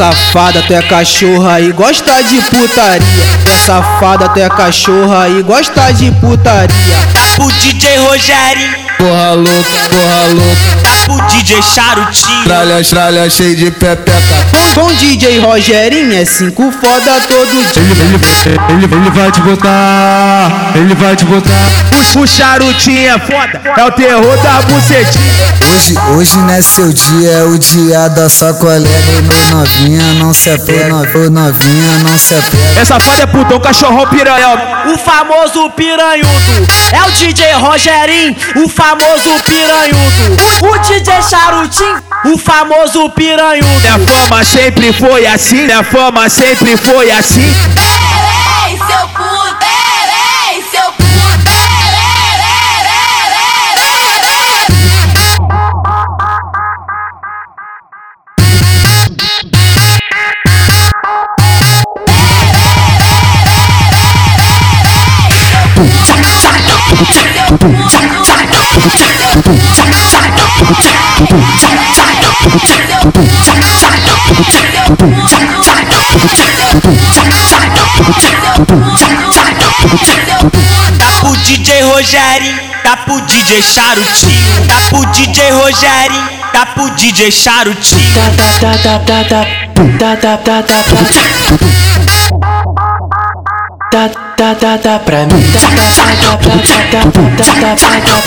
safada, tu é cachorra e gosta de putaria. É safada, tu é cachorra e gosta de putaria. Pro DJ Rogério, Porra louca, porra louca. tá pro DJ Charutinho. Tralha, tralha, cheio de pepeca. Com DJ Rogerinho é cinco foda todo dia. Ele, ele, ele, ele vai te botar, ele vai te botar. O charutinho é foda, é o terror da bucetinha. Hoje, hoje não é seu dia, é o dia da sacolé. Ô novinha, não se apega, ô novinha, não se apega. Essa foda é putão, cachorrão piranhão. O famoso piranhudo é o DJ Rogerinho, o famoso piranhudo. O DJ Charutinho, o famoso piranhudo. Minha fama sempre foi assim, minha fama sempre foi assim. Terei, seu cu, terei, seu cu, tererê. Tá pro DJ Rogério, tá pro DJ Charutinho. Tá pro DJ Rogério, tá pro DJ Charutinho. Tá, tá, tá, tá pra mim. Tá, tá, tá, tá, tá, tá, tá, tá, tá, tá, tá pra mim. Tá, tá, tá, tá, tá, tá, tá, tá, tá, tá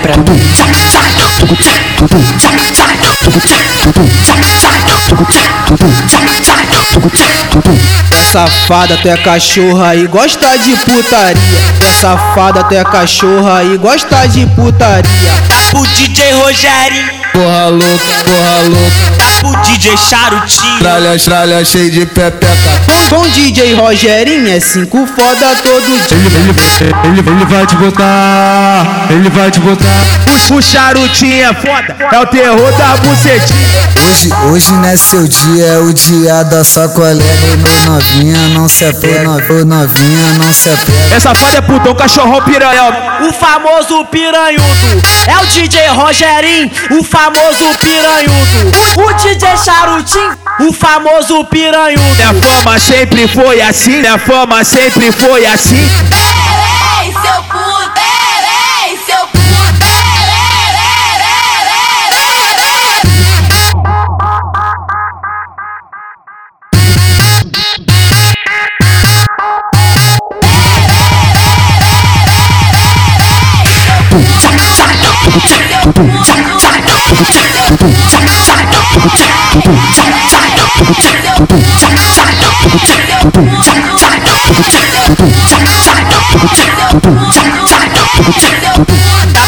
pra mim. É safada, tu é cachorra e gosta de putaria. É safada, tu é cachorra e gosta de putaria. Tá pro DJ Rogério, Porra louca, porra louca. tá pro DJ Charutinho. Tralha, tralha, cheio de pepeca. Com DJ Rogerinho é cinco foda todo dia. Ele, ele, ele, ele vai te botar, ele vai te botar. O charutinho é foda, é o terror da bucetinha. Hoje, hoje não é seu dia, é o dia da sacolé. Ô novinha, não se apega, ô novinha, não se apega. Essa foda é putão, cachorrão piranhão. O famoso piranhudo é o DJ Rogerinho, o famoso piranhudo. O DJ Charutinho, o famoso piranhudo. Minha fama sempre foi assim, minha fama sempre foi assim. Tá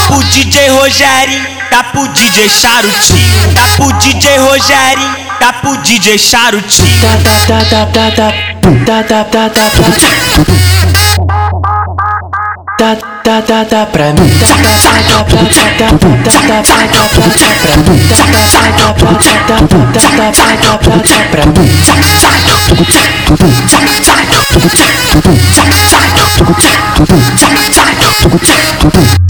pro DJ Rogério, tá pro DJ Charutinho. Tá pro DJ Rogério, tá pro DJ Charutinho. Tá, tá, tá, tá, tá, tá, tá, tá, tá, tá, tá, tá, tá, tá pra mim. Tá, tá, tá, tá, tá, tá, tá, tá, tá, tá, tá pra mim. Tá, tá, tá, tá, tá, tá, tá, tá, tá, tá pra mim.